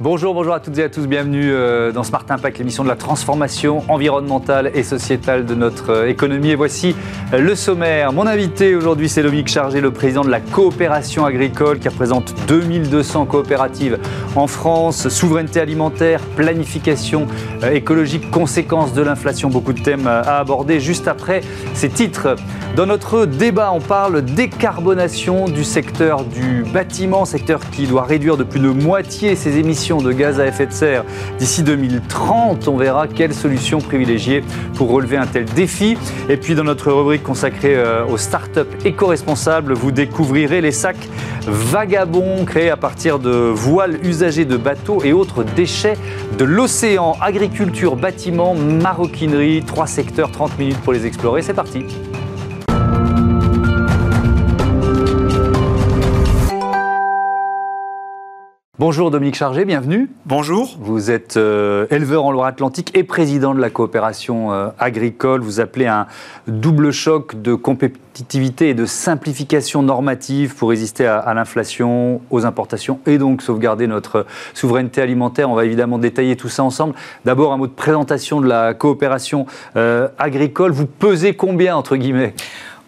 Bonjour, bonjour à toutes et à tous, bienvenue euh, dans Smart Impact, l'émission de la transformation environnementale et sociétale de notre euh, économie. Et voici euh, le sommaire. Mon invité aujourd'hui, c'est Dominique Chargé, le président de la coopération agricole qui représente 2200 coopératives en France. Souveraineté alimentaire, planification écologique, conséquences de l'inflation, beaucoup de thèmes à aborder. Juste après ces titres, dans notre débat, on parle décarbonation du secteur du bâtiment, secteur qui doit réduire de plus de moitié ses émissions de gaz à effet de serre d'ici 2030. On verra quelle solution privilégier pour relever un tel défi. Et puis dans notre rubrique consacrée euh, aux startups éco-responsables, vous découvrirez les sacs vagabonds créés à partir de voiles usagées de bateaux et autres déchets de l'océan. Agriculture, bâtiment, maroquinerie, trois secteurs, 30 minutes pour les explorer. C'est parti. Bonjour Dominique Chargé, bienvenue. Bonjour. Vous êtes euh, éleveur en Loire-Atlantique et président de la coopération euh, agricole. Vous appelez un double choc de compétitivité et de simplification normative pour résister à, l'inflation, aux importations et donc sauvegarder notre souveraineté alimentaire. On va évidemment détailler tout ça ensemble. D'abord un mot de présentation de la coopération euh, agricole. Vous pesez combien entre guillemets?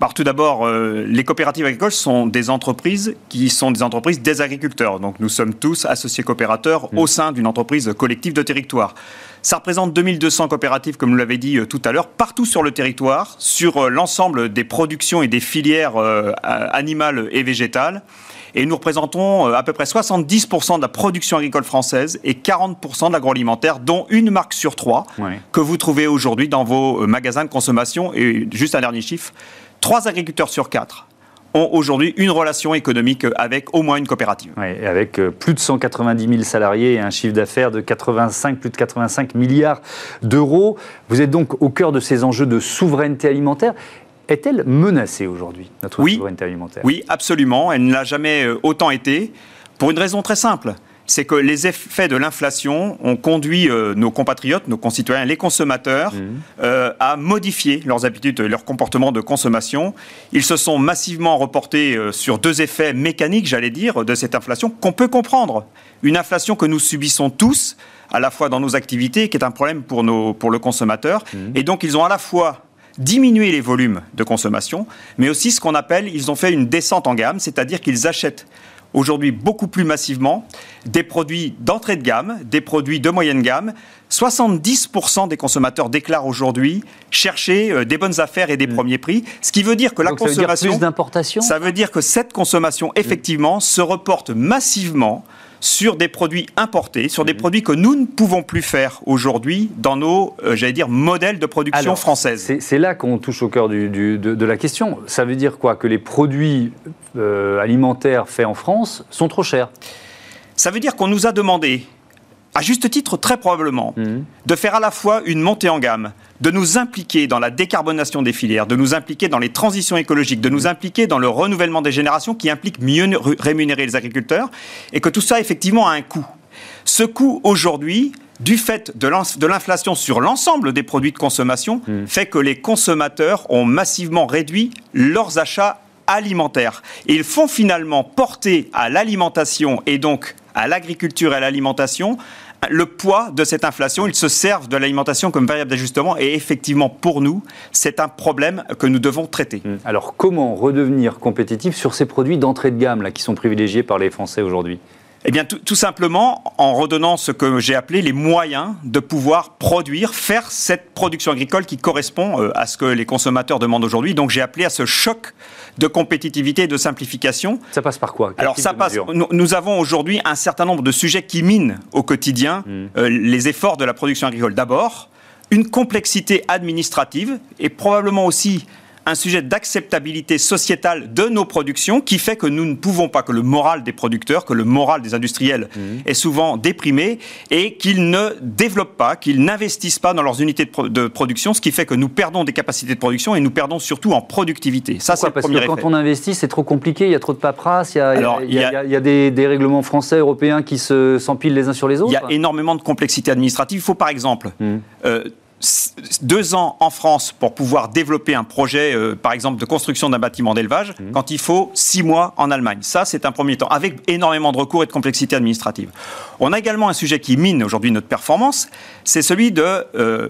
Tout d'abord, euh, les coopératives agricoles sont des entreprises qui sont des entreprises des agriculteurs. Donc nous sommes tous associés coopérateurs au mm. sein d'une entreprise collective de territoire. Ça représente 2200 coopératives, comme vous l'avez dit euh, tout à l'heure, partout sur le territoire, sur euh, l'ensemble des productions et des filières animales et végétales. Et nous représentons à peu près 70% de la production agricole française et 40% de l'agroalimentaire, dont une marque sur trois que vous trouvez aujourd'hui dans vos magasins de consommation. Et juste un dernier chiffre, Trois agriculteurs sur quatre ont aujourd'hui une relation économique avec au moins une coopérative. Oui, avec euh, plus de 190 000 salariés et un chiffre d'affaires de 85, plus de 85 milliards d'euros. Vous êtes donc au cœur de ces enjeux de souveraineté alimentaire. Est-elle menacée aujourd'hui, notre souveraineté alimentaire? Oui, absolument. Elle ne l'a jamais euh, autant été, pour une raison très simple c'est que les effets de l'inflation ont conduit euh, nos compatriotes, nos concitoyens, les consommateurs, mmh. euh, à modifier leurs habitudes, leur comportement de consommation. Ils se sont massivement reportés euh, sur deux effets mécaniques, j'allais dire, de cette inflation qu'on peut comprendre. Une inflation que nous subissons tous, à la fois dans nos activités, qui est un problème pour, nos, pour le consommateur. Mmh. Et donc, ils ont à la fois diminué les volumes de consommation, mais aussi ce qu'on appelle, ils ont fait une descente en gamme, c'est-à-dire qu'ils achètent aujourd'hui beaucoup plus massivement des produits d'entrée de gamme, des produits de moyenne gamme. 70% des consommateurs déclarent aujourd'hui chercher euh, des bonnes affaires et des mm. premiers prix, ce qui veut dire que la consommation... d'importation Ça veut dire que cette consommation, effectivement, se reporte massivement sur des produits importés, sur des mhm. produits que nous ne pouvons plus faire aujourd'hui dans nos, euh, j'allais dire, modèles de production française. C'est là qu'on touche au cœur de, la question. Ça veut dire quoi? Que les produits euh, alimentaires faits en France sont trop chers? Ça veut dire qu'on nous a demandé à juste titre très probablement, mhm. de faire à la fois une montée en gamme, de nous impliquer dans la décarbonation des filières, de nous impliquer dans les transitions écologiques, de nous impliquer dans le renouvellement des générations qui implique mieux rémunérer les agriculteurs, et que tout ça effectivement a un coût. Ce coût aujourd'hui, du fait de l'inflation sur l'ensemble des produits de consommation, mhm. fait que les consommateurs ont massivement réduit leurs achats alimentaires. Et ils font finalement porter à l'alimentation et donc à l'agriculture et à l'alimentation le poids de cette inflation. Ils se servent de l'alimentation comme variable d'ajustement et effectivement, pour nous, c'est un problème que nous devons traiter. Hum. Alors, comment redevenir compétitif sur ces produits d'entrée de gamme là, qui sont privilégiés par les Français aujourd'hui? Eh bien, tout, simplement en redonnant ce que j'ai appelé les moyens de pouvoir produire, faire cette production agricole qui correspond euh, à ce que les consommateurs demandent aujourd'hui. Donc, j'ai appelé à ce choc de compétitivité et de simplification. Ça passe par quoi? Alors, ça passe. Nous, avons aujourd'hui un certain nombre de sujets qui minent au quotidien hmm. euh, les efforts de la production agricole. D'abord, une complexité administrative et probablement aussi un sujet d'acceptabilité sociétale de nos productions qui fait que nous ne pouvons pas, que le moral des producteurs, que le moral des industriels mhm. est souvent déprimé et qu'ils ne développent pas, qu'ils n'investissent pas dans leurs unités de, production, ce qui fait que nous perdons des capacités de production et nous perdons surtout en productivité. Ça, c'est Parce que quand on investit, c'est trop compliqué, il y a trop de paperasse, il y a, il y a, des, règlements français, européens qui s'empilent les uns sur les autres Il y a énormément de complexité administrative. Il faut par exemple... Mhm. Euh, deux ans en France pour pouvoir développer un projet, euh, par exemple, de construction d'un bâtiment d'élevage, mmh. quand il faut six mois en Allemagne. Ça, c'est un premier temps, avec énormément de recours et de complexité administrative. On a également un sujet qui mine aujourd'hui notre performance, c'est celui de euh,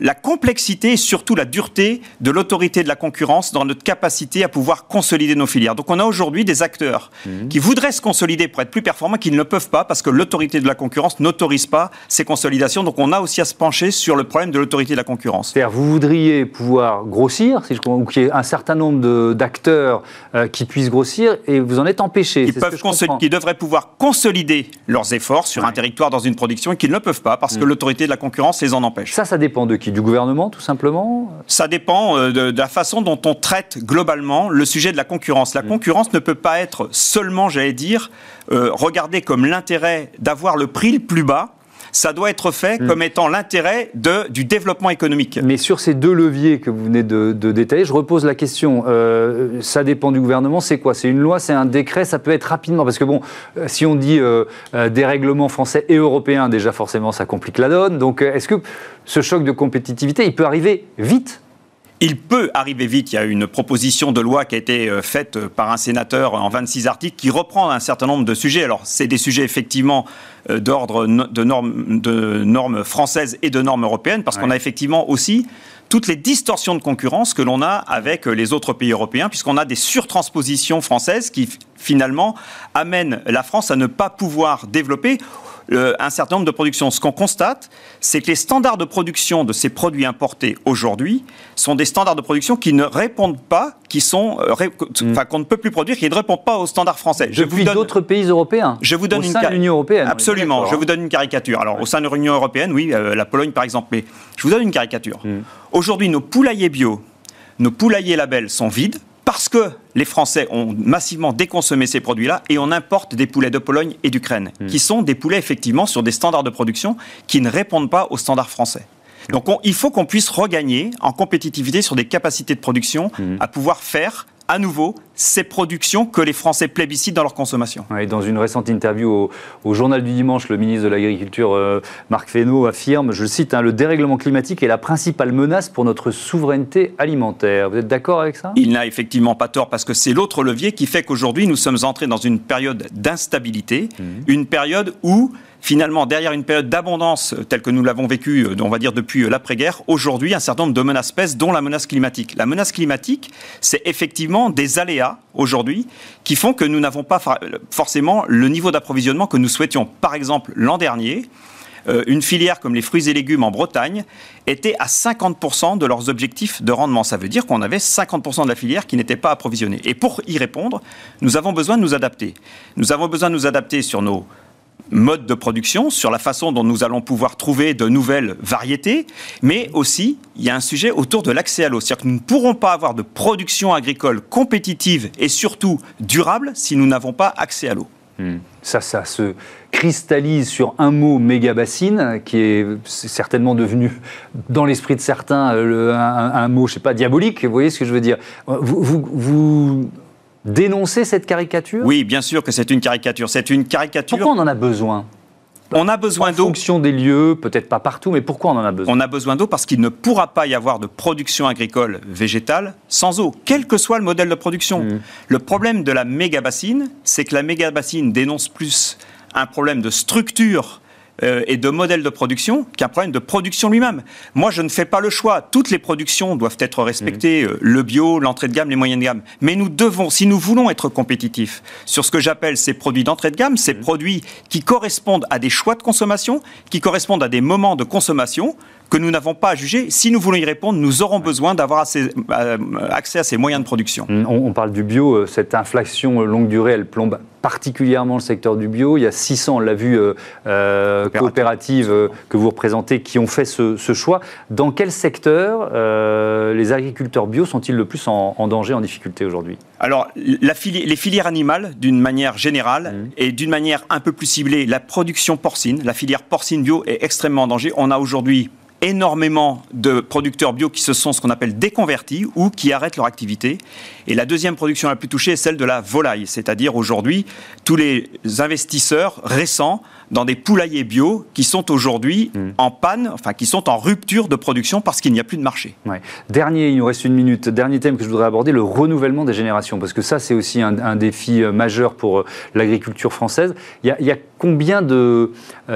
la complexité et surtout la dureté de l'autorité de la concurrence dans notre capacité à pouvoir consolider nos filières. Donc on a aujourd'hui des acteurs mhm. qui voudraient se consolider pour être plus performants, qui ne le peuvent pas parce que l'autorité de la concurrence n'autorise pas ces consolidations. Donc on a aussi à se pencher sur le problème de l'autorité de la concurrence. C'est-à-dire vous voudriez pouvoir grossir, si je comprends, ou qu'il y ait un certain nombre d'acteurs euh, qui puissent grossir et vous en êtes empêché. Qui, peuvent qui devraient pouvoir consolider leurs efforts sur un territoire dans une production et qu'ils ne le peuvent pas parce que mm. l'autorité de la concurrence les en empêche. Ça, ça dépend de qui du gouvernement, tout simplement Ça dépend euh, de, la façon dont on traite globalement le sujet de la concurrence. La mm. concurrence ne peut pas être seulement, j'allais dire, euh, regardée comme l'intérêt d'avoir le prix le plus bas ça doit être fait mm. comme étant l'intérêt du développement économique. Mais sur ces deux leviers que vous venez de, détailler, je repose la question. Euh, ça dépend du gouvernement, c'est quoi? C'est une loi, c'est un décret, ça peut être rapidement. Parce que bon, si on dit des règlements français et européens, déjà forcément ça complique la donne. Donc est-ce que ce choc de compétitivité, il peut arriver vite? Il peut arriver vite. Il y a une proposition de loi qui a été euh, faite par un sénateur en 26 articles qui reprend un certain nombre de sujets. Alors, c'est des sujets effectivement euh, d'ordre de normes, de normes françaises et de normes européennes, parce qu'on a effectivement aussi toutes les distorsions de concurrence que l'on a avec les autres pays européens, puisqu'on a des surtranspositions françaises qui finalement amènent la France à ne pas pouvoir développer euh, un certain nombre de productions. Ce qu'on constate, c'est que les standards de production de ces produits importés aujourd'hui sont des standards de production qui ne répondent pas, qui sont, euh, mm. enfin qu'on ne peut plus produire, qui ne répondent pas aux standards français. Je Depuis d'autres pays européens. Je vous donne au sein de l'Union européenne. Absolument. Je vous donne une caricature. Alors au sein de l'Union européenne, oui, euh, la Pologne par exemple, mais je vous donne une caricature. Mm. Aujourd'hui, nos poulaillers bio, nos poulaillers labels sont vides parce que les Français ont massivement déconsommé ces produits-là et on importe des poulets de Pologne et d'Ukraine, hmm. qui sont des poulets effectivement sur des standards de production qui ne répondent pas aux standards français. Donc il faut qu'on puisse regagner en compétitivité sur des capacités de production hmm. à pouvoir faire à nouveau ces productions que les Français plébiscitent dans leur consommation. dans une récente interview au, Journal du Dimanche, le ministre de l'Agriculture, euh, Marc Fesneau, affirme, je cite, hein, le dérèglement climatique est la principale menace pour notre souveraineté alimentaire. Vous êtes d'accord avec ça? Il n'a effectivement pas tort parce que c'est l'autre levier qui fait qu'aujourd'hui nous sommes entrés dans une période d'instabilité, mmh. une période où finalement, derrière une période d'abondance euh, telle que nous l'avons vécue, euh, on va dire depuis euh, l'après-guerre, aujourd'hui, un certain nombre de menaces pèsent, dont la menace climatique. La menace climatique, c'est effectivement des aléas aujourd'hui qui font que nous n'avons pas forcément le niveau d'approvisionnement que nous souhaitions. Par exemple, l'an dernier, une filière comme les fruits et légumes en Bretagne était à 50% de leurs objectifs de rendement. Ça veut dire qu'on avait 50% de la filière qui n'était pas approvisionnée. Et pour y répondre, nous avons besoin de nous adapter. Nous avons besoin de nous adapter sur nos mode de production, sur la façon dont nous allons pouvoir trouver de nouvelles variétés, mais aussi il y a un sujet autour de l'accès à l'eau. C'est-à-dire que nous ne pourrons pas avoir de production agricole compétitive et surtout durable si nous n'avons pas accès à l'eau. Hmm. Ça, ça se cristallise sur un mot méga bassine, qui est certainement devenu, dans l'esprit de certains, un, mot, je sais pas, diabolique. Vous voyez ce que je veux dire vous dénoncer cette caricature? Oui, bien sûr que c'est une caricature. C'est une caricature. Pourquoi on en a besoin? On a besoin d'eau. En fonction des lieux, peut-être pas partout, mais pourquoi on en a besoin? On a besoin d'eau parce qu'il ne pourra pas y avoir de production agricole végétale sans eau, quel que soit le modèle de production. Mmh. Le problème de la méga bassine, c'est que la méga bassine dénonce plus un problème de structure euh, et de modèle de production qu'un problème de production lui-même. Moi, je ne fais pas le choix. Toutes les productions doivent être respectées, mmh. euh, le bio, l'entrée de gamme, les moyennes de gamme. Mais nous devons, si nous voulons être compétitifs sur ce que j'appelle ces produits d'entrée de gamme, ces mmh. produits qui correspondent à des choix de consommation, qui correspondent à des moments de consommation, que nous n'avons pas à juger. Si nous voulons y répondre, nous aurons besoin d'avoir euh, accès à ces moyens de production. Mmh, on, parle du bio, euh, cette inflation longue durée, elle plombe particulièrement le secteur du bio. Il y a 600, on l'a vu, euh, coopératives que vous représentez qui ont fait ce, choix. Dans quel secteur les agriculteurs bio sont-ils le plus en, danger, en difficulté aujourd'hui? Alors, les filières animales, d'une manière générale, mmh. et d'une manière un peu plus ciblée, la production porcine, la filière porcine bio est extrêmement en danger. On a aujourd'hui énormément de producteurs bio qui se sont ce qu'on appelle déconvertis ou qui arrêtent leur activité. Et la deuxième production la plus touchée est celle de la volaille, c'est-à-dire aujourd'hui tous les investisseurs récents dans des poulaillers bio qui sont aujourd'hui hmm. en panne, enfin qui sont en rupture de production parce qu'il n'y a plus de marché. Dernier, il nous reste une minute, dernier thème que je voudrais aborder, le renouvellement des générations, parce que ça c'est aussi un, défi euh, majeur pour euh, l'agriculture française. Il y a, combien euh,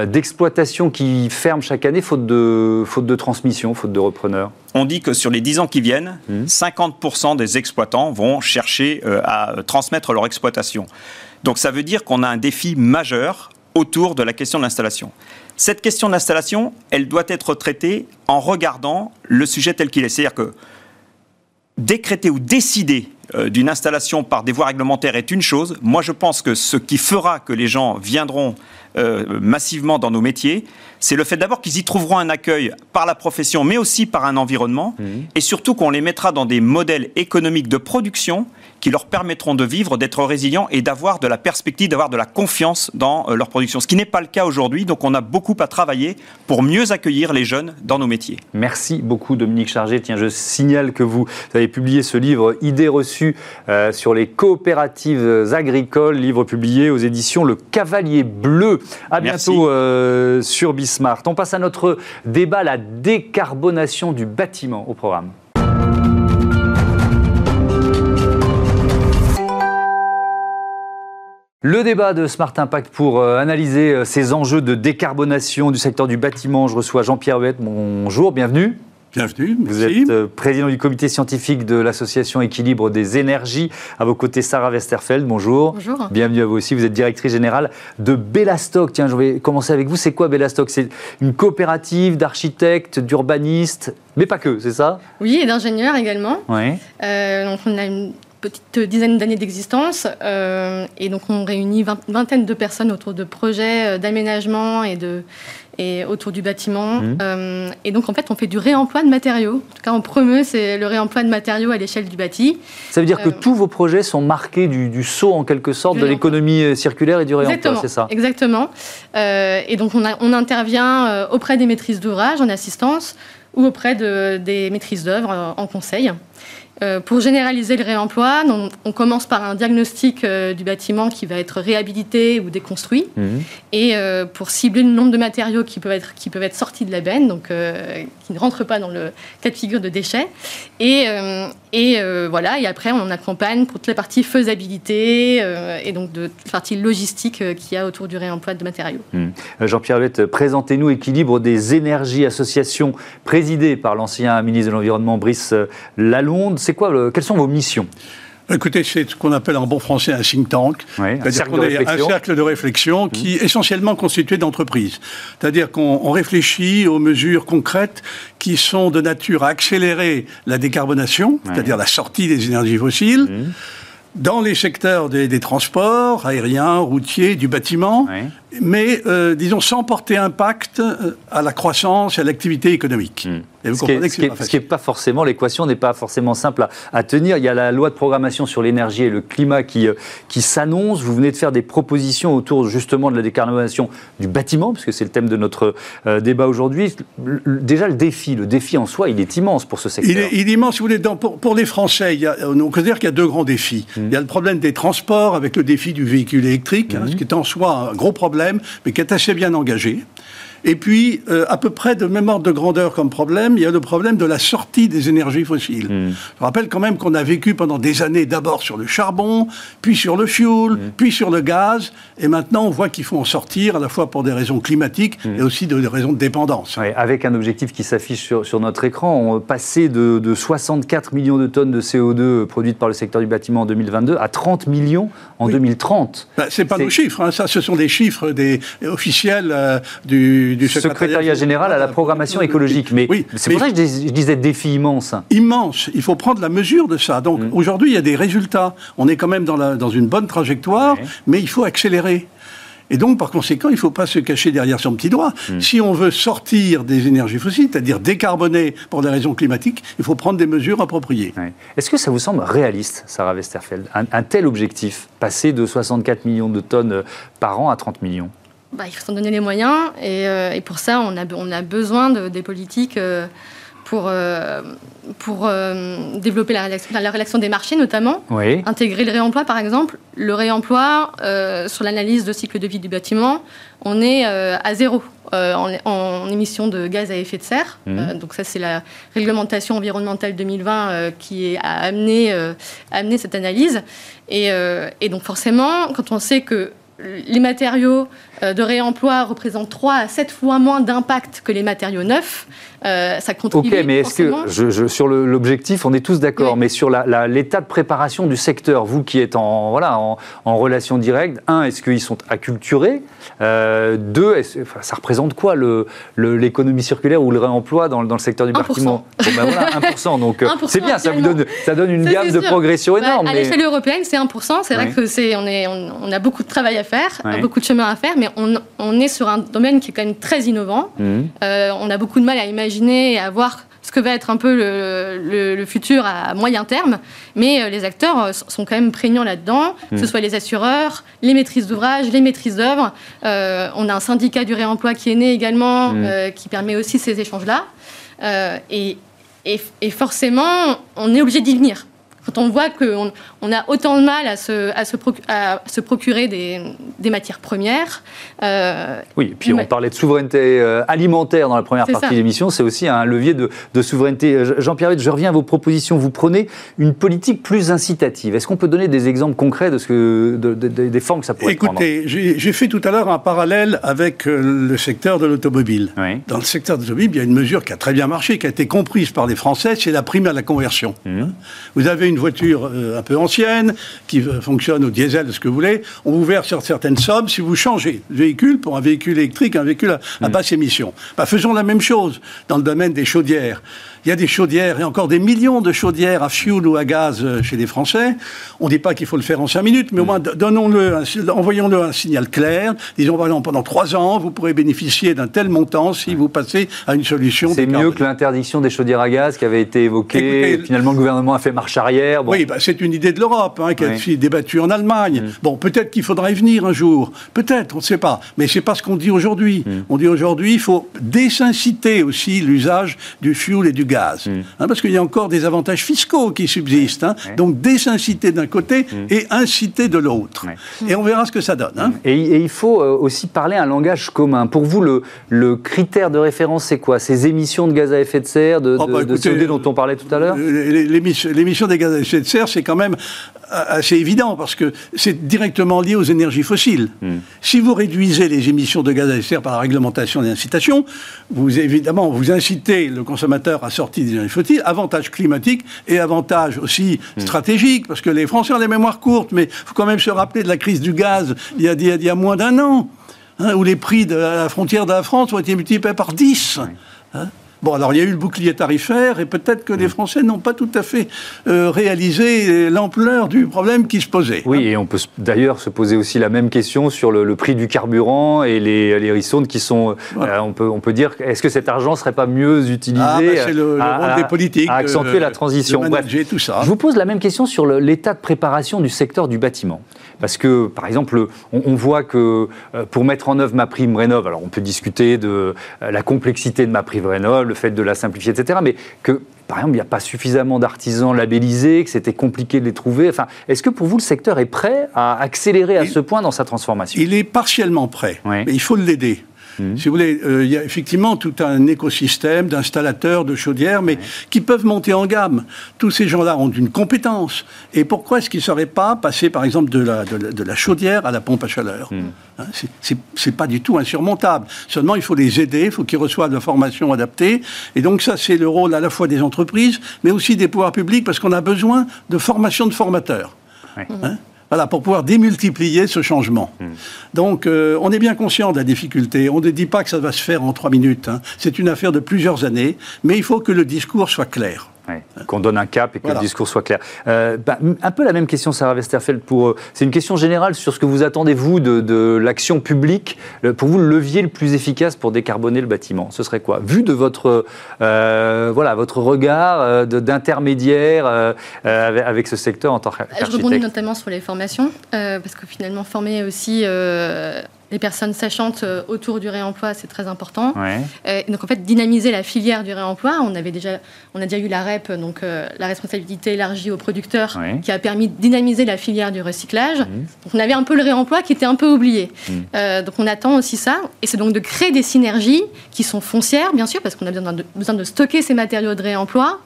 d'exploitations qui ferment chaque année faute de, faute de transmission, faute de repreneurs on dit que sur les 10 ans qui viennent, 50% hmm. des exploitants vont chercher à transmettre leur exploitation. Donc ça veut dire qu'on a un défi majeur autour de la question de l'installation. Cette question de l'installation, elle doit être traitée en regardant le sujet tel qu'il est. C'est-à-dire que décréter ou décider euh, d'une installation par des voies réglementaires est une chose. Moi, je pense que ce qui fera que les gens viendront euh, massivement dans nos métiers, c'est le fait d'abord qu'ils y trouveront un accueil par la profession, mais aussi par un environnement, mmh. et surtout qu'on les mettra dans des modèles économiques de production qui leur permettront de vivre, d'être résilients et d'avoir de la perspective, d'avoir de la confiance dans euh, leur production. Ce qui n'est pas le cas aujourd'hui, donc on a beaucoup à travailler pour mieux accueillir les jeunes dans nos métiers. Merci beaucoup Dominique Chargé. Tiens, je signale que vous avez publié ce livre Idées reçues euh, sur les coopératives agricoles, livre publié aux éditions Le Cavalier Bleu. À bientôt euh, sur Bismart. On passe à notre débat, la décarbonation du bâtiment au programme. Le débat de Smart Impact pour euh, analyser euh, ces enjeux de décarbonation du secteur du bâtiment. Je reçois Jean-Pierre Huette. Bonjour, bienvenue. Bienvenue. Vous êtes euh, président du comité scientifique de l'association Équilibre des énergies. À vos côtés, Sarah Westerfeld. Bonjour. Bonjour. Bienvenue à vous aussi. Vous êtes directrice générale de Bellastock. Tiens, je vais commencer avec vous. C'est quoi Bellastock? C'est une coopérative d'architectes, d'urbanistes, mais pas que, c'est ça? Oui, et d'ingénieurs également. Oui. donc on a une petite dizaine d'années d'existence. Euh, et donc, on réunit une vingtaine de personnes autour de projets euh, d'aménagement et, de, et autour du bâtiment. Mmh. Euh, et donc, en fait, on fait du réemploi de matériaux. En tout cas, en premier, c'est le réemploi de matériaux à l'échelle du bâti. Ça veut dire que tous vos projets sont marqués du, saut, en quelque sorte, de l'économie circulaire et du réemploi, c'est ça Exactement. et donc, on, on intervient auprès des maîtrises d'ouvrage en assistance ou auprès de, des maîtrises d'œuvre en conseil. Euh, pour généraliser le réemploi, on, commence par un diagnostic euh, du bâtiment qui va être réhabilité ou déconstruit. Mhm. Et euh, pour cibler le nombre de matériaux qui peuvent être, qui peuvent être sortis de la benne, donc qui ne rentrent pas dans le cas de figure de déchets. Et, et voilà, et après, on accompagne pour toute la partie faisabilité et donc de la partie logistique qu'il y a autour du réemploi de matériaux. Mhm. Jean-Pierre Huette, présentez-nous Équilibre des énergies, association présidée par l'ancien ministre de l'Environnement Brice Lalonde c'est quoi, quelles sont vos missions? Écoutez, c'est ce qu'on appelle en bon français un think tank, un, cercle un, cercle de réflexion qui mmh. est essentiellement constitué d'entreprises. C'est-à-dire qu'on réfléchit aux mesures concrètes qui sont de nature à accélérer la décarbonation, c'est-à-dire la sortie des énergies fossiles. Mmh. dans les secteurs des, transports, aériens, routiers, du bâtiment, mais euh, disons sans porter impact euh, à la croissance et à l'activité économique. Mmh ce qui n'est pas forcément, l'équation n'est pas forcément simple à, tenir. Il y a la loi de programmation sur l'énergie et le climat qui, euh, qui s'annonce. Vous venez de faire des propositions autour justement de la décarbonation du bâtiment, puisque c'est le thème de notre euh, débat aujourd'hui. Déjà, le défi, le défi en soi, il est immense pour ce secteur. Il est, il est immense, si vous voulez. pour, pour, les Français, il y a, on considère qu'il y a deux grands défis. Mmh. Il y a le problème des transports avec le défi du véhicule électrique, hein, mmh. ce qui est en soi un gros problème, mais qui est assez bien engagé. Et puis, euh, à peu près de même ordre de grandeur comme problème, il y a le problème de la sortie des énergies fossiles. Hmm. Je rappelle quand même qu'on a vécu pendant des années d'abord sur le charbon, puis sur le fioul, hmm. puis sur le gaz, et maintenant on voit qu'il faut en sortir à la fois pour des raisons climatiques hmm. et aussi de, des raisons de dépendance. avec un objectif qui s'affiche sur, sur, notre écran, on passait de, de 64 millions de tonnes de CO2 produites par le secteur du bâtiment en 2022 à 30 millions en 2030. Ben, c'est pas nos chiffres, hein. ça, ce sont des chiffres des, officiels euh, du, du, secrétariat, général à la programmation écologique. Mais c'est pour ça que je disais défi immense. Immense. Il faut prendre la mesure de ça. Donc mm. aujourd'hui, il y a des résultats. On est quand même dans, la, dans une bonne trajectoire, mais il faut accélérer. Et donc, par conséquent, il ne faut pas se cacher derrière son petit doigt. Mm. Si on veut sortir des énergies fossiles, c'est-à-dire décarboner pour des raisons climatiques, il faut prendre des mesures appropriées. Est-ce que ça vous semble réaliste, Sarah Westerfeld, un, un tel objectif, passer de 64 millions de tonnes par an à 30 millions? Bah, il faut s'en donner les moyens. Et, et, pour ça, on a, on a besoin de, des politiques pour, euh, pour euh, développer la réaction, des marchés notamment, intégrer le réemploi par exemple. Le réemploi, euh, sur l'analyse de cycle de vie du bâtiment, on est à zéro en, en, émissions de gaz à effet de serre. Mmh. donc ça c'est la réglementation environnementale 2020 qui a amené, amené cette analyse. Et, et donc forcément, quand on sait que les matériaux de réemploi représentent 3 à 7 fois moins d'impact que les matériaux neufs, euh, ça contribue. Ok, mais est-ce que je, sur l'objectif, on est tous d'accord, mais sur l'état de préparation du secteur, vous qui êtes en, voilà, en, relation directe, un, est-ce qu'ils sont acculturés? Euh, Deux, ça représente quoi l'économie circulaire ou le réemploi dans, le secteur du bâtiment? Bon, ben voilà, 1%. Donc euh, c'est bien, ça, vous donne, ça donne une gamme de progression énorme. à l'échelle européenne, c'est 1%. C'est vrai que c'est, on, est, on, a beaucoup de travail à faire, beaucoup de chemin à faire, mais on, on, est sur un domaine qui est quand même très innovant. Mmh. on a beaucoup de mal à imaginer et à voir ce que va être un peu le, futur à moyen terme. Mais euh, les acteurs euh, sont quand même prégnants là-dedans, que ce soit les assureurs, les maîtrises d'ouvrage, les maîtrises d'œuvre. Euh, on a un syndicat du réemploi qui est né également, mm. qui permet aussi ces échanges-là. et, forcément, on est obligé d'y venir quand on voit qu'on on a autant de mal à se, à se, à se procurer des, des, matières premières. Euh, oui, et puis on parlait de souveraineté euh, alimentaire dans la première partie de l'émission, c'est aussi un levier de, de souveraineté. Euh, Jean-Pierre, je reviens à vos propositions. Vous prenez une politique plus incitative. Est-ce qu'on peut donner des exemples concrets de ce que, de, des formes que ça pourrait prendre Écoutez, j'ai fait tout à l'heure un parallèle avec le secteur de l'automobile. Dans le secteur de l'automobile, il y a une mesure qui a très bien marché, qui a été comprise par les Français, c'est la prime à la conversion. Mmh. Vous avez une une voiture euh, un peu ancienne, qui euh, fonctionne au diesel, ce que vous voulez, on vous verse sur certaines sommes si vous changez de véhicule pour un véhicule électrique, un véhicule à, à mm. basse émission. Bah, faisons la même chose dans le domaine des chaudières. Il y a des chaudières, et encore des millions de chaudières à fioul ou à gaz euh, chez les Français. On ne dit pas qu'il faut le faire en cinq minutes, mais au moins donnons-le, envoyons-le un signal clair. Disons, par pendant trois ans, vous pourrez bénéficier d'un tel montant si vous passez à une solution. C'est mieux que l'interdiction des chaudières à gaz qui avait été évoquée. Finalement, le gouvernement a fait marche arrière. Oui, bah, c'est une idée de l'Europe hein, qui a été débattue en Allemagne. Mm. Bon, peut-être qu'il faudra y venir un jour. Peut-être, on ne sait pas. Mais c'est pas ce qu'on dit aujourd'hui. Mm. On dit aujourd'hui, il faut désinciter aussi l'usage du fuel et du gaz gaz. Mm. Hein, parce qu'il y a encore des avantages fiscaux qui subsistent. Hein. Donc désinciter d'un côté mm. et inciter de l'autre. Et on verra ce que ça donne. Hein. Et, il faut euh, aussi parler un langage commun. Pour vous, le, le critère de référence, c'est quoi? Ces émissions de gaz à effet de serre, de, oh, bah, CO2 dont on parlait tout à l'heure? L'émission des gaz à effet de serre, c'est quand même assez évident parce que c'est directement lié aux énergies fossiles. Hmm. Si vous réduisez les émissions de gaz à effet de serre par la réglementation et l'incitation, vous évidemment vous incitez le consommateur à sortir des énergies fossiles, avantage climatique et avantage aussi hmm. stratégique parce que les Français ont des mémoires courtes, mais il faut quand même se rappeler de la crise du gaz il y a, il y a moins d'un an. Hein, où les prix de la frontière de la France ont été multipliés par 10. Bon, alors il y a eu le bouclier tarifaire et peut-être que les mm. Français n'ont pas tout à fait euh, réalisé l'ampleur du problème qui se posait. Oui, et on peut d'ailleurs se poser aussi la même question sur le, prix du carburant et les, les qui sont. Euh, on, peut, on peut dire, est-ce que cet argent ne serait pas mieux utilisé ah, C'est le, rôle des politiques. À accentuer la transition. tout ça. Je vous pose la même question sur l'état de préparation du secteur du bâtiment. Parce que, par exemple, on, voit que euh, pour mettre en œuvre ma prime rénov, alors on peut discuter de euh, la complexité de ma prime rénov, le fait de la simplifier, etc., mais que par exemple, il n'y a pas suffisamment d'artisans labellisés, que c'était compliqué de les trouver. Enfin, est-ce que pour vous, le secteur est prêt à accélérer à ce point dans sa transformation? Il est partiellement prêt, mais il faut l'aider. Mhm. Si vous voulez, euh, il y a effectivement tout un écosystème d'installateurs, de chaudières, mais qui peuvent monter en gamme. Tous ces gens-là ont une compétence. Et pourquoi est-ce qu'ils ne seraient pas passés, par exemple, de la, de la, chaudière à la pompe à chaleur mhm. hein, Ce C'est pas du tout insurmontable. Seulement, il faut les aider, il faut qu'ils reçoivent la formation adaptée. Et donc, ça, c'est le rôle à la fois des entreprises, mais aussi des pouvoirs publics, parce qu'on a besoin de formation de formateurs. Hein voilà, pour pouvoir démultiplier ce changement. Hmm. Donc, euh, on est bien conscient de la difficulté. On ne dit pas que ça va se faire en trois minutes. Hein. C'est une affaire de plusieurs années, mais il faut que le discours soit clair. Qu'on donne un cap et que le discours soit clair. Euh, bah, un peu la même question, Sarah Westerfeld. Pour, euh, c'est une question générale sur ce que vous attendez, vous, de, l'action publique. pour vous, le levier le plus efficace pour décarboner le bâtiment, ce serait quoi? Vu de votre, euh, voilà, votre regard d'intermédiaire avec, ce secteur en tant qu'architecte. Je rebondis notamment sur les formations, parce que finalement, former aussi les personnes sachantes autour du réemploi, c'est très important. donc en fait, dynamiser la filière du réemploi. On avait déjà, on a déjà eu la REP, donc la responsabilité élargie aux producteurs, qui a permis de dynamiser la filière du recyclage. Mmh. Donc on avait un peu le réemploi qui était un peu oublié. Mmh. donc on attend aussi ça, et c'est donc de créer des synergies qui sont foncières, bien sûr, parce qu'on a besoin de, besoin de stocker ces matériaux de réemploi,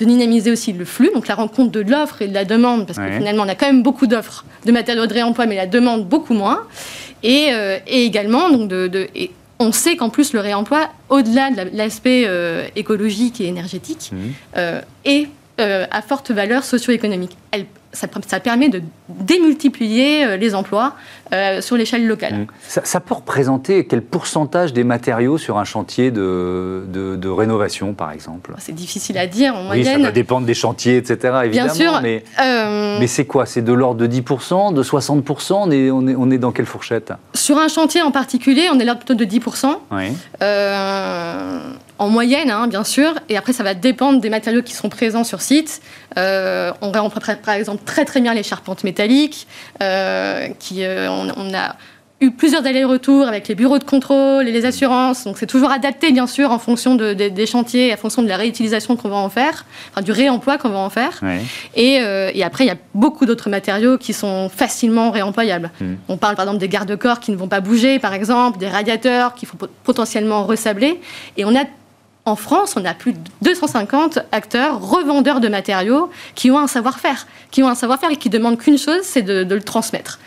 de dynamiser aussi le flux, donc la rencontre de l'offre et de la demande, parce que finalement on a quand même beaucoup d'offres de matériaux de réemploi, mais la demande beaucoup moins. Et, euh, également, donc de, on sait qu'en plus le réemploi, au-delà de l'aspect euh, écologique et énergétique, mmh. Euh, à forte valeur socio-économique. Elle ça, permet de démultiplier euh, les emplois euh, sur l'échelle locale. Mmh. Ça, peut représenter quel pourcentage des matériaux sur un chantier de, de, rénovation, par exemple? C'est difficile à dire en oui, moyenne. Ça va dépendre des chantiers, etc. Évidemment, Bien sûr. Mais, euh, mais c'est quoi? C'est de l'ordre de 10%, de 60% on est, on, est, on est dans quelle fourchette? Sur un chantier en particulier, on est là plutôt de 10%. Oui en moyenne, hein, bien sûr. Et après, ça va dépendre des matériaux qui seront présents sur site. Euh, on réemploie par exemple très très bien les charpentes métalliques. Euh, qui, euh, on, a eu plusieurs allers-retours avec les bureaux de contrôle et les assurances. Donc c'est toujours adapté, bien sûr, en fonction des chantiers, en fonction de la réutilisation qu'on va en faire, enfin du réemploi qu'on va en faire. Et, après, il y a beaucoup d'autres matériaux qui sont facilement réemployables. Hmm. On parle par exemple des garde-corps qui ne vont pas bouger, par exemple, des radiateurs qu'il faut potentiellement resabler. Et on a en France, on a plus de 250 acteurs, revendeurs de matériaux, qui ont un savoir-faire, qui ont un savoir-faire et qui demandent qu'une chose, c'est de, le transmettre.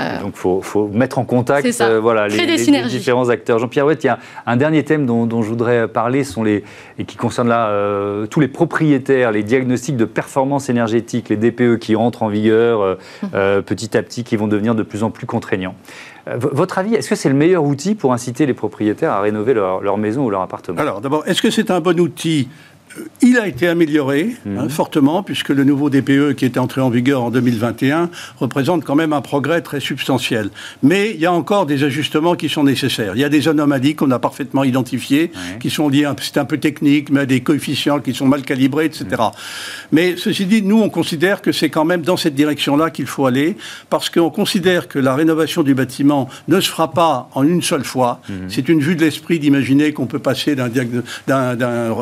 Euh, Donc il faut, mettre en contact euh, voilà, les, différents acteurs. Jean-Pierre Ouette, il y a un dernier thème dont, je voudrais parler, sont les, et qui concerne là euh, tous les propriétaires, les diagnostics de performance énergétique, les DPE qui entrent en vigueur hum. petit à petit, qui vont devenir de plus en plus contraignants. Votre avis, est-ce que c'est le meilleur outil pour inciter les propriétaires à rénover leur, leur maison ou leur appartement? Alors d'abord, est-ce que c'est un bon outil? Il a été amélioré hein, mhm. fortement, puisque le nouveau DPE qui était entré en vigueur en 2021 représente quand même un progrès très substantiel. Mais il y a encore des ajustements qui sont nécessaires. Il y a des anomalies qu'on a parfaitement identifiées, qui sont liées, c'est un peu technique, mais à des coefficients qui sont mal calibrés, etc. Mhm. Mais ceci dit, nous, on considère que c'est quand même dans cette direction-là qu'il faut aller, parce qu'on considère que la rénovation du bâtiment ne se fera pas en une seule fois. Mhm. C'est une vue de l'esprit d'imaginer qu'on peut passer d'un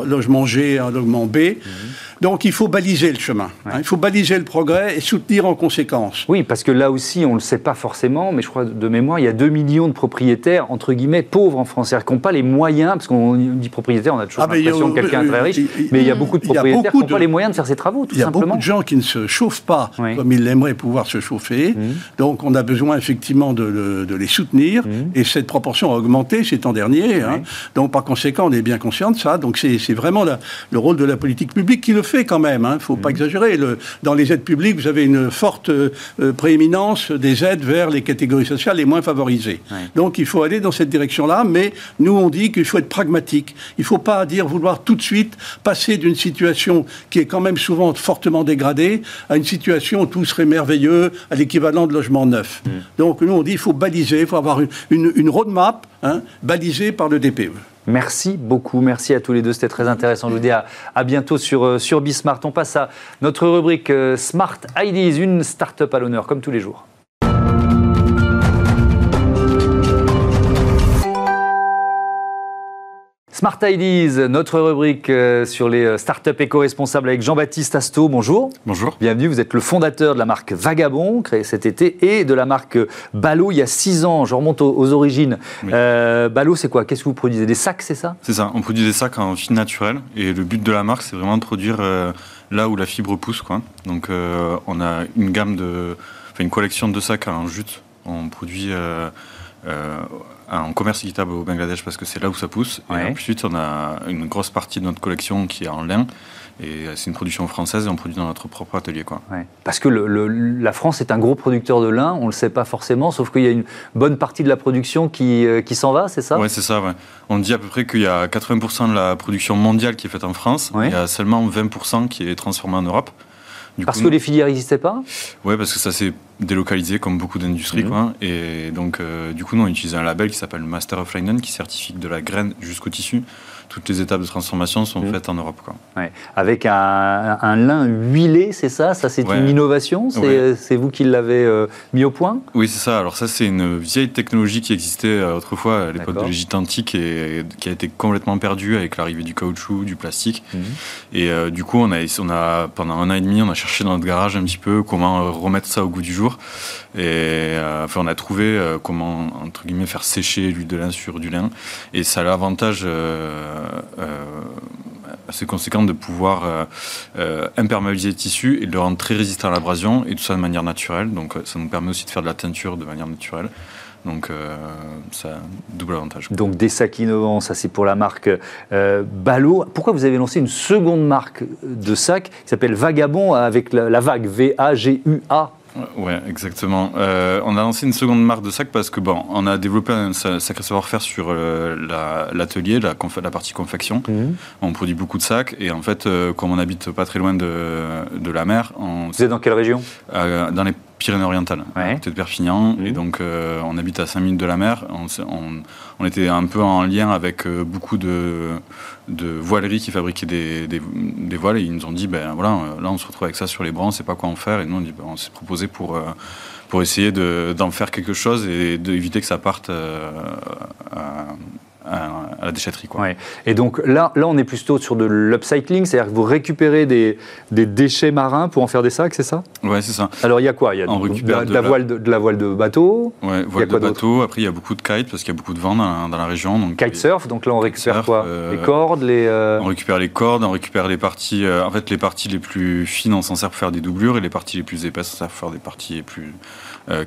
logement G à B. Donc il faut baliser le chemin. Hein. il faut baliser le progrès et soutenir en conséquence. Oui, parce que là aussi, on ne le sait pas forcément, mais je crois de mémoire, il y a 2 millions de propriétaires, entre guillemets, pauvres en France, c'est-à-dire qui n'ont pas les moyens, parce qu'on dit propriétaire, on a toujours ah, l'impression que quelqu'un est très riche, mais il y a beaucoup de propriétaires qui n'ont pas les moyens de faire ces travaux, tout simplement. Il y a beaucoup de gens qui ne se chauffent pas comme ils aimeraient pouvoir se chauffer. Mmh. Donc on a besoin effectivement de, les soutenir, mmh. et cette proportion a augmenté ces temps derniers. Hein. Donc par conséquent, on est bien conscient de ça. Donc c'est vraiment le rôle de la politique publique qui le fait quand même. Il hein. ne faut pas mm. exagérer. Le, dans les aides publiques, vous avez une forte euh, prééminence des aides vers les catégories sociales les moins favorisées. Donc il faut aller dans cette direction-là, mais nous on dit qu'il faut être pragmatique. Il ne faut pas dire vouloir tout de suite passer d'une situation qui est quand même souvent fortement dégradée à une situation où tout serait merveilleux, à l'équivalent de logement neuf. Mm. Donc nous on dit qu'il faut baliser, il faut avoir une, une, roadmap hein, balisée par le DPE. Merci beaucoup, merci à tous les deux, c'était très intéressant. Je vous dis à, bientôt sur, euh, sur Bismart. On passe à notre rubrique euh, Smart Ideas, une start-up à l'honneur, comme tous les jours. Smart Ideas, notre rubrique euh, sur les euh, startups éco-responsables avec Jean-Baptiste Asto. Bonjour. Bonjour. Bienvenue. Vous êtes le fondateur de la marque Vagabond, créée cet été, et de la marque Ballot il y a six ans. Je remonte aux, origines. Euh, Ballot, c'est quoi? Qu'est-ce que vous produisez? Des sacs, c'est ça? C'est ça. On produit des sacs en fil naturel. Et le but de la marque, c'est vraiment de produire là où la fibre pousse. Quoi. Donc, on a une gamme de. Enfin, une collection de sacs en jute. On produit en commerce équitable au Bangladesh parce que c'est là où ça pousse. Et ensuite, on a une grosse partie de notre collection qui est en lin. Et c'est une production française et on produit dans notre propre atelier. Quoi. Parce que la France est un gros producteur de lin, on ne le sait pas forcément, sauf qu'il y a une bonne partie de la production qui, euh, qui s'en va, c'est ça? Oui, c'est ça. On dit à peu près qu'il y a 80% de la production mondiale qui est faite en France, il y a seulement 20% qui est transformée en Europe parce que les filières n'existaient pas Oui, parce que ça s'est délocalisé comme beaucoup d'industries. Mhm. Et donc, euh, du coup, nous, on utilise un label qui s'appelle Master of Linen qui certifie de la graine jusqu'au tissu. Toutes les étapes de transformation sont faites en Europe. Quoi. Ouais. Avec un, un lin huilé, c'est ça? Ça, c'est Ouais. une innovation? C'est Ouais. c'est vous qui l'avez euh, mis au point? Oui, c'est ça. Alors ça, c'est une vieille technologie qui existait euh, autrefois à l'époque de l'Égypte antique et qui a été complètement perdue avec l'arrivée du caoutchouc, du plastique. Mhm. Et euh, du coup, on a, on a, pendant un an et demi, on a cherché dans notre garage un petit peu comment euh, remettre ça au goût du jour. Et euh, enfin, on a trouvé euh, comment, entre guillemets, faire sécher l'huile de lin sur du lin. Et ça a l'avantage euh, euh, assez conséquent de pouvoir euh, euh, imperméabiliser le tissu et de le rendre très résistant à l'abrasion et tout ça de manière naturelle. Donc euh, ça nous permet aussi de faire de la teinture de manière naturelle. Donc euh, ça a un double avantage. Donc des sacs innovants, ça c'est pour la marque euh, Ballot. Pourquoi vous avez lancé une seconde marque de sacs qui s'appelle Vagabond avec la, la vague V-A-G-U-A Ouais, exactement. Euh, on a lancé une seconde marque de sac parce que bon, on a développé un sa- sacré savoir-faire sur euh, la- l'atelier, la, partie confection. On produit beaucoup de sacs et en fait, euh, comme on habite pas très loin de, de la mer, on, Vous êtes dans quelle région? Dans les Pyrénées-Orientales, Ouais. à côté de Perpignan, et donc euh, on habite à 5 minutes de la mer. On, s'est- on- on était un peu en lien avec euh, beaucoup de, de voileries qui fabriquaient des, des- des voiles et ils nous ont dit ben voilà, euh, là on se retrouve avec ça sur les bras, on sait pas quoi en faire et nous on, ben, on s'est proposé pour, euh, pour essayer de- d'en faire quelque chose et d'éviter que ça parte à, à- la déchetterie. Quoi. Ouais. Et donc là, là, on est plutôt sur de l'upcycling, c'est-à-dire que vous récupérez des, des déchets marins pour en faire des sacs, c'est ça? Ouais, c'est ça. Alors il y a quoi? Il y a On de, récupère de de la voile de, la voile de bateau, Ouais, voile de bateau. Après, il y a beaucoup de kites parce qu'il y a beaucoup de vent dans, dans la région. Donc kitesurf, donc là on récupère quoi? euh, Les cordes, les... euh, On récupère les cordes, on récupère les parties. euh, en fait, les parties les plus fines, on s'en sert pour faire des doublures, et les parties les plus épaisses, on s'en sert pour faire des parties plus,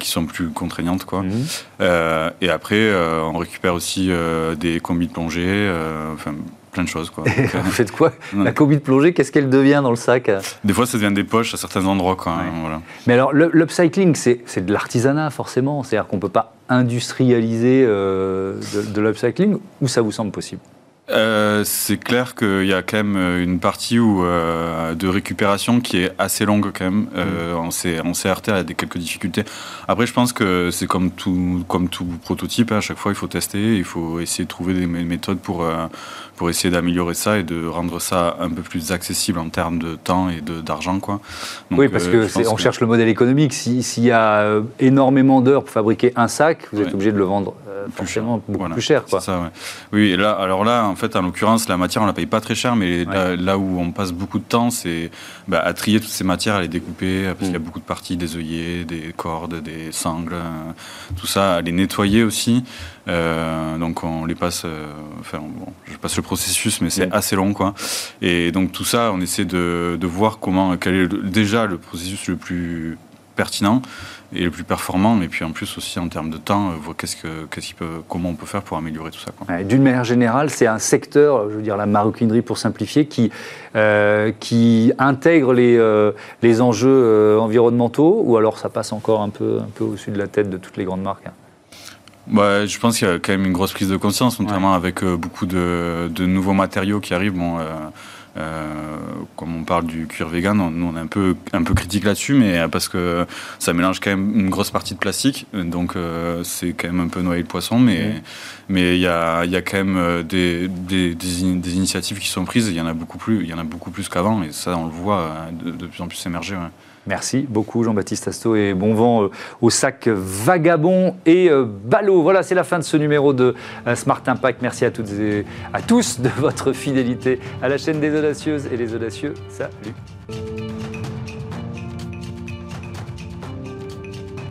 qui sont plus contraignantes, quoi. Mhm. Euh, et après, euh, on récupère aussi euh, des combis de plongée, euh, enfin plein de choses, quoi. Donc, euh, Vous faites quoi. La combi de plongée, qu'est-ce qu'elle devient dans le sac des fois, ça devient des poches à certains endroits, quoi. Ouais. Voilà. Mais alors, l'upcycling, c'est c'est de l'artisanat, forcément. C'est-à-dire qu'on ne peut pas industrialiser euh, de, de l'upcycling, ou ça vous semble possible? Euh, c'est clair qu'il y a quand même euh, une partie où, euh, de récupération qui est assez longue quand même. Euh, on s'est on s'est heurté à des quelques difficultés. Après, je pense que c'est comme tout, comme tout prototype. hein, à chaque fois, il faut tester, il faut essayer de trouver des mé- méthodes pour, euh, pour essayer d'améliorer ça et de rendre ça un peu plus accessible en termes de temps et d'argent. Oui, parce que on cherche le modèle économique. Si- S'il y a énormément d'heures pour fabriquer un sac, vous êtes obligé de le vendre euh, Plus cher. beaucoup Voilà, plus cher. Quoi. C'est ça, ouais. Oui, et là, alors là, en fait, en l'occurrence, la matière, on la paye pas très cher, mais là, là où on passe beaucoup de temps, c'est bah, à trier toutes ces matières, à les découper, parce qu'il y a beaucoup de parties, des œillets, des cordes, des sangles, euh, tout ça, à les nettoyer aussi. Euh, donc on les passe, euh, enfin, bon, je passe le processus, mais c'est Mm. assez long, quoi. Et donc tout ça, on essaie de, de voir comment, quel est le- déjà le processus le plus pertinent et le plus performant, mais puis en plus aussi en termes de temps, euh, qu'est-ce que, qu'est-ce qu'il peut, comment on peut faire pour améliorer tout ça. Ouais, D'une manière générale, c'est un secteur, je veux dire la maroquinerie pour simplifier, qui, euh, qui intègre les, euh, les enjeux euh, environnementaux, ou alors ça passe encore un peu, un peu au-dessus de la tête de toutes les grandes marques hein? Bah, je pense qu'il y a quand même une grosse prise de conscience, notamment avec beaucoup de, de nouveaux matériaux qui arrivent. Bon, comme on parle du cuir vegan, on, nous on est un peu, un peu critique là-dessus, mais euh, parce que ça mélange quand même une grosse partie de plastique, donc euh, c'est quand même un peu noyer le poisson, mais mais il y a, y a quand même euh, des, des, des in- des initiatives qui sont prises. Il y en a beaucoup plus, il y en a beaucoup plus qu'avant, et ça on le voit euh, de, de plus en plus émerger. ouais. Merci beaucoup Jean-Baptiste Asto et bon vent euh, au sac Vagabond et euh, Ballot. Voilà, c'est la fin de ce numéro de euh, Smart Impact. Merci à toutes et à tous de votre fidélité à la chaîne des audacieuses et les audacieux. Salut